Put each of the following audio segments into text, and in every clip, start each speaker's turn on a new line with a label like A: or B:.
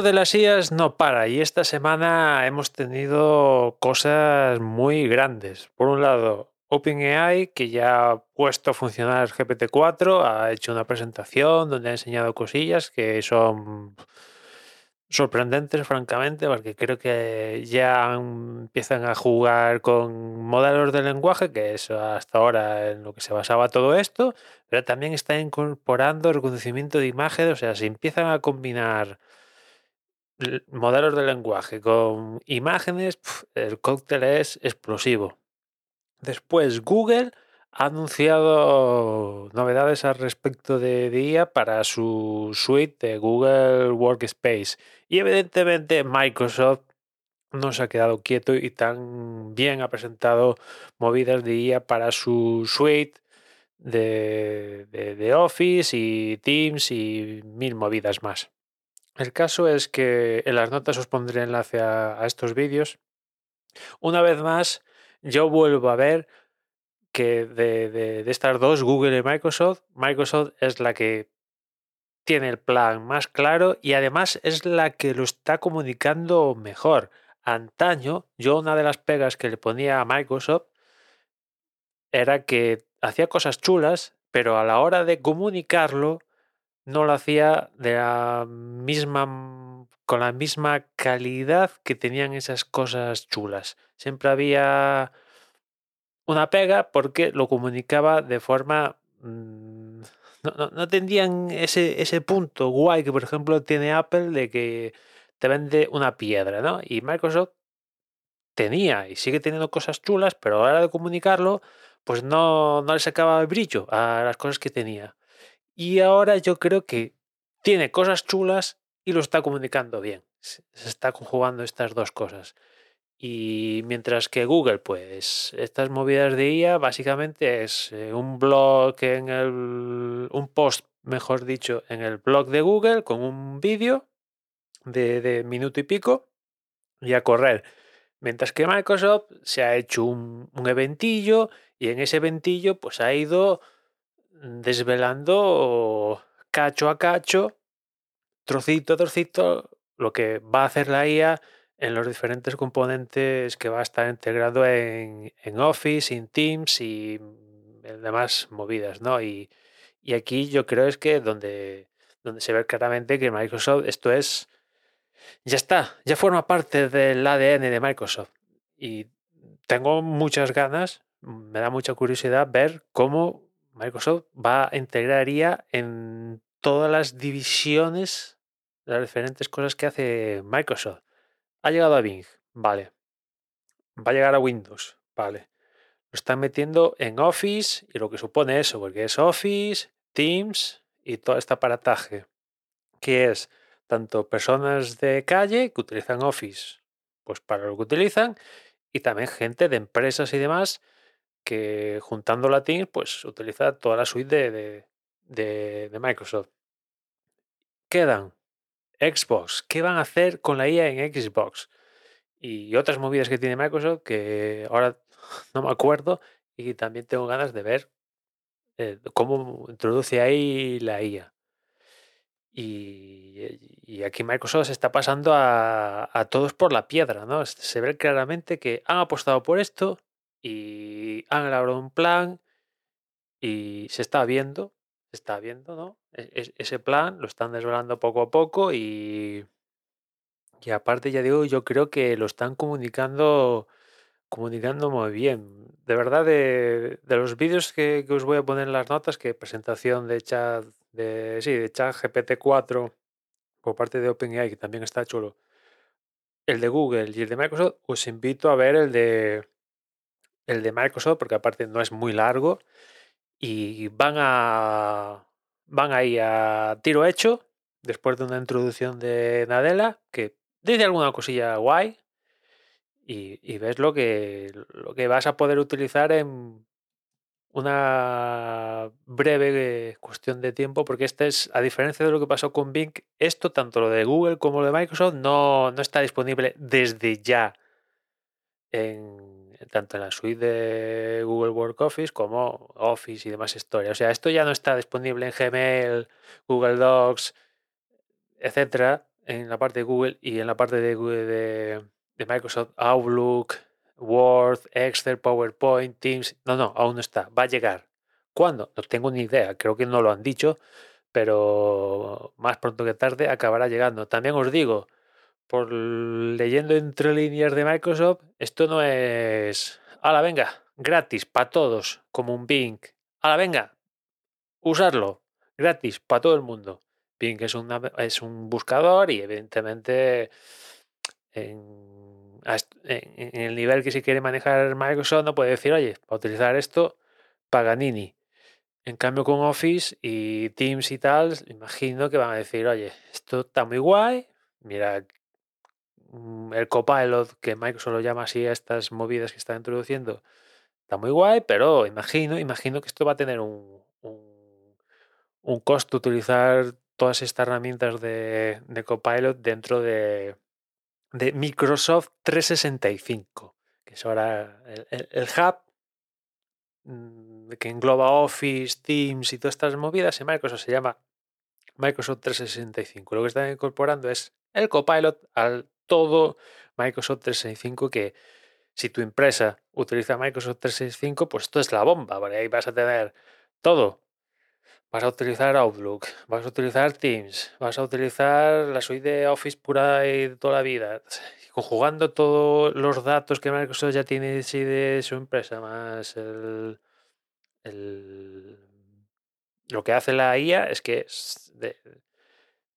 A: de las IAS no para y esta semana hemos tenido cosas muy grandes. Por un lado, OpenAI, que ya ha puesto a funcionar GPT-4, ha hecho una presentación donde ha enseñado cosillas que son sorprendentes, francamente, porque creo que ya empiezan a jugar con modelos de lenguaje, que es hasta ahora en lo que se basaba todo esto, pero también está incorporando reconocimiento de imagen, o sea, se empiezan a combinar modelos de lenguaje con imágenes, el cóctel es explosivo. Después, Google ha anunciado novedades al respecto de, IA para su suite de Google Workspace. Y evidentemente Microsoft no se ha quedado quieto y también ha presentado movidas de IA para su suite de, de, Office y Teams y mil movidas más. El caso es que en las notas os pondré enlace a, estos vídeos. Una vez más, yo vuelvo a ver que de, de, estas dos, Google y Microsoft, Microsoft es la que tiene el plan más claro y además es la que lo está comunicando mejor. Antaño, yo una de las pegas que le ponía a Microsoft era que hacía cosas chulas, pero a la hora de comunicarlo no lo hacía de la misma con la misma calidad que tenían esas cosas chulas. Siempre había una pega porque lo comunicaba de forma... Mm, no, no, tendrían ese, ese punto guay que, por ejemplo, tiene Apple de que te vende una piedra, ¿no? Y Microsoft tenía y sigue teniendo cosas chulas, pero a la hora de comunicarlo, pues no, no le sacaba el brillo a las cosas que tenía. Y ahora yo creo que tiene cosas chulas y lo está comunicando bien. Se está conjugando estas dos cosas. Y mientras que Google, pues estas movidas de IA básicamente es eh, un blog en el. un post, mejor dicho, en el blog de Google con un vídeo de, de minuto y pico y a correr. Mientras que Microsoft se ha hecho un, un eventillo y en ese eventillo pues ha ido desvelando cacho a cacho, trocito a trocito, lo que va a hacer la IA en los diferentes componentes que va a estar integrado en, Office, en Teams y demás movidas, ¿no? Y, aquí yo creo es que donde, donde se ve claramente que Microsoft esto es, ya está, ya forma parte del ADN de Microsoft. Y tengo muchas ganas, me da mucha curiosidad ver cómo Microsoft va a integrar IA en todas las divisiones, las diferentes cosas que hace Microsoft. Ha llegado a Bing, vale. Va a llegar a Windows, vale. Lo están metiendo en Office y lo que supone eso, porque es Office, Teams y todo este aparataje, que es tanto personas de calle que utilizan Office, pues para lo que utilizan, y también gente de empresas y demás que juntando la Teams, pues utiliza toda la suite de, de, de Microsoft. Quedan Xbox. ¿Qué van a hacer con la IA en Xbox? Y otras movidas que tiene Microsoft que ahora no me acuerdo y también tengo ganas de ver eh, cómo introduce ahí la IA. Y, aquí Microsoft se está pasando a, a, todos por la piedra, ¿no? Se ve claramente que han apostado por esto y han elaborado un plan y se está viendo está viendo, ¿no? E-, ese plan lo están desvelando poco a poco y, y aparte, ya digo, yo creo que lo están comunicando comunicando muy bien. De verdad, de, los vídeos que, os voy a poner en las notas, que presentación de chat, de, sí, de chat GPT-4 por parte de OpenAI, que también está chulo, el de Google y el de Microsoft, os invito a ver el de, el de Microsoft, porque aparte no es muy largo y van a van ahí a tiro hecho después de una introducción de Nadella que dice alguna cosilla guay y, ves lo que lo que vas a poder utilizar en una breve cuestión de tiempo porque este es a diferencia de lo que pasó con Bing esto tanto lo de Google como lo de Microsoft no, no está disponible desde ya en tanto en la suite de Google Work Office como Office y demás historias. O sea, esto ya no está disponible en Gmail, Google Docs, etcétera, en la parte de Google y en la parte de, de, de Microsoft Outlook, Word, Excel, PowerPoint, Teams. No, no, aún no está. Va a llegar. ¿Cuándo? No tengo ni idea. Creo que no lo han dicho, pero más pronto que tarde acabará llegando. También os digo, por leyendo entre líneas de Microsoft, esto no es. A la venga, gratis para todos, como un Bing. A la venga, usarlo, gratis para todo el mundo. Bing es, es un buscador y evidentemente en, el nivel que se quiere manejar Microsoft no puede decir, oye, para utilizar esto, Paganini. En cambio con Office y Teams y tal, imagino que van a decir, oye, esto está muy guay, mira, el Copilot, que Microsoft lo llama así a estas movidas que está introduciendo, está muy guay, pero imagino, imagino que esto va a tener un, un costo utilizar todas estas herramientas de, Copilot dentro de, de, Microsoft 365, que es ahora el, hub mm, que engloba Office, Teams y todas estas movidas, en Microsoft se llama Microsoft 365. Lo que están incorporando es el Copilot al todo Microsoft 365 que si tu empresa utiliza Microsoft 365, pues esto es la bomba, porque ahí vas a tener todo. Vas a utilizar Outlook, vas a utilizar Teams, vas a utilizar la suite de Office pura de toda la vida, conjugando todos los datos que Microsoft ya tiene de su empresa, más el, lo que hace la IA es que es de,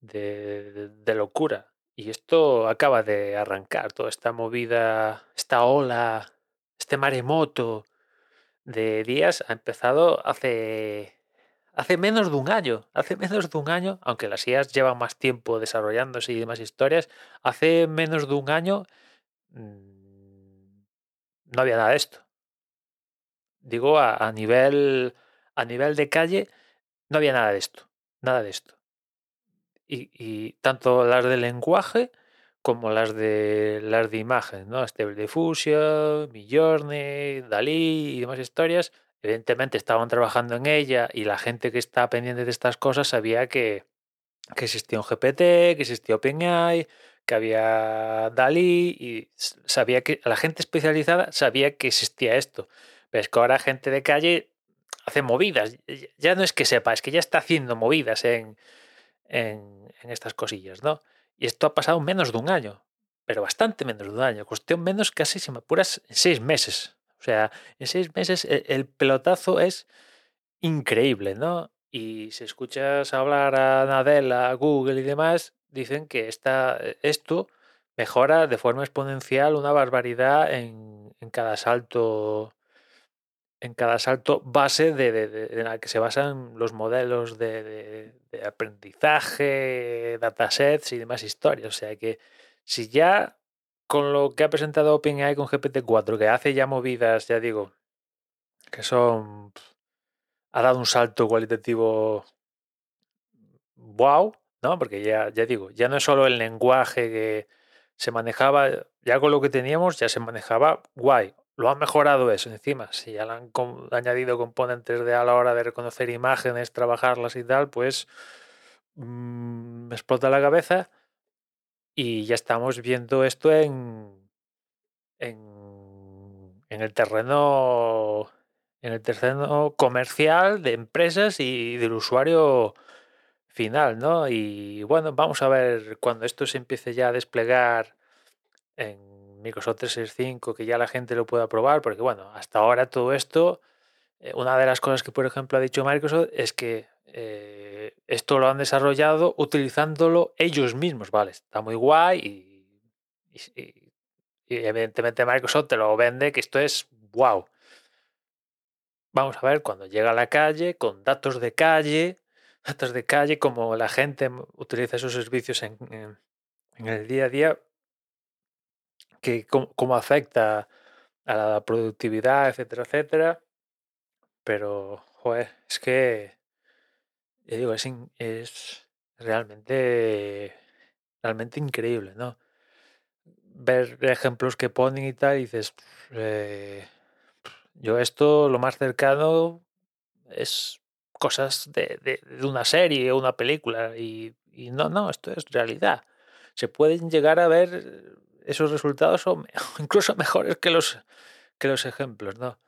A: de, locura. Y esto acaba de arrancar, toda esta movida, esta ola, este maremoto de días ha empezado hace hace menos de un año, hace menos de un año, aunque las IAs llevan más tiempo desarrollándose y demás historias, hace menos de un año mm, no había nada de esto. Digo, a, nivel, a nivel de calle, no había nada de esto, nada de esto. Y, tanto las de lenguaje como las de las de imagen, ¿no? Stable Diffusion, Midjourney, Dalí y demás historias Evidentemente estaban trabajando en ella y la gente que está pendiente de estas cosas sabía que, existía un GPT, que existía OpenAI, que había Dalí y sabía que la gente especializada sabía que existía esto. Pero es que ahora gente de calle hace movidas. Ya no es que sepa, es que ya está haciendo movidas en, en, estas cosillas, ¿no? Y esto ha pasado menos de un año, pero bastante menos de un año. Cuestión menos casi, si me apuras, seis meses. O sea, en seis meses e, el, pelotazo es increíble, ¿no? Y si escuchas hablar a Nadella, a Google y demás, dicen que esta, e, esto mejora de forma exponencial una barbaridad en, cada salto en cada salto base de, la que se basan los modelos de, de, aprendizaje, datasets y demás historias. O sea que si ya con lo que ha presentado OpenAI con GPT-4, que hace ya movidas, ya digo, que son. ha dado un salto cualitativo wow, ¿no? Porque ya, ya digo, ya no es solo el lenguaje que se manejaba, ya con lo que teníamos ya se manejaba guay. Lo han mejorado eso encima. Si ya le han añadido componentes de a la hora de reconocer imágenes, trabajarlas y tal, pues mm, me explota la cabeza. Y ya estamos viendo esto en, en, el terreno en el terreno comercial de empresas y del usuario final, ¿no? Y bueno, vamos a ver cuando esto se empiece ya a desplegar en Microsoft 365, que ya la gente lo pueda probar, porque bueno, hasta ahora todo esto, eh, una de las cosas que por ejemplo ha dicho Microsoft es que eh, esto lo han desarrollado utilizándolo ellos mismos, ¿vale? Está muy guay y, evidentemente Microsoft te lo vende que esto es wow. Vamos a ver cuando llega a la calle con datos de calle, datos de calle, como la gente utiliza esos servicios en, el día a día, que cómo, afecta a la productividad, etcétera, etcétera. Pero, joder, es que digo, es, es realmente, realmente increíble, ¿no? Ver ejemplos que ponen y tal, y dices, eh, yo esto lo más cercano es cosas de, de, una serie o una película, y, no, no, esto es realidad. se pueden llegar a ver esos resultados o incluso mejores que los, que los ejemplos, ¿no?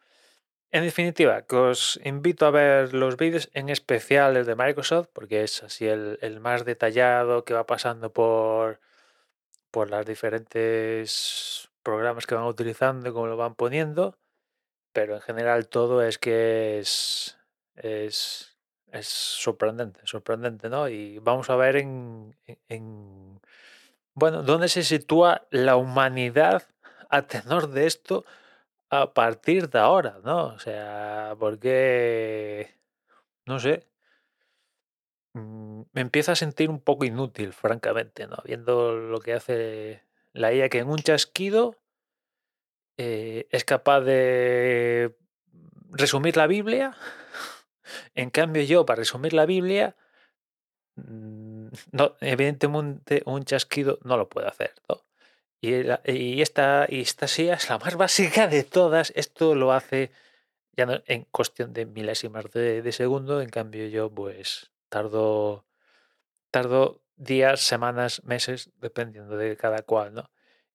A: En definitiva, que os invito a ver los vídeos, en especial el de Microsoft, porque es así el, el más detallado que va pasando por, por las diferentes programas que van utilizando cómo lo van poniendo, pero en general todo es que es, es, es sorprendente, sorprendente, ¿no? Y vamos a ver en, en, bueno, dónde se sitúa la humanidad a tenor de esto a partir de ahora, ¿no? O sea, porque, no sé, mm, me empiezo a sentir un poco inútil, francamente, ¿no? Viendo lo que hace la IA, que en un chasquido eh, es capaz de resumir la Biblia. En cambio, yo, para resumir la Biblia, mm, no, evidentemente un chasquido no lo puedo hacer, ¿no? Y, esta, sí es la más básica de todas. Esto lo hace ya en cuestión de milésimas de, segundo. En cambio, yo pues tardo, tardo días, semanas, meses, dependiendo de cada cual, ¿no?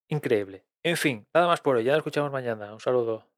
A: Increíble. En fin, nada más por hoy. Ya nos escuchamos mañana. Un saludo.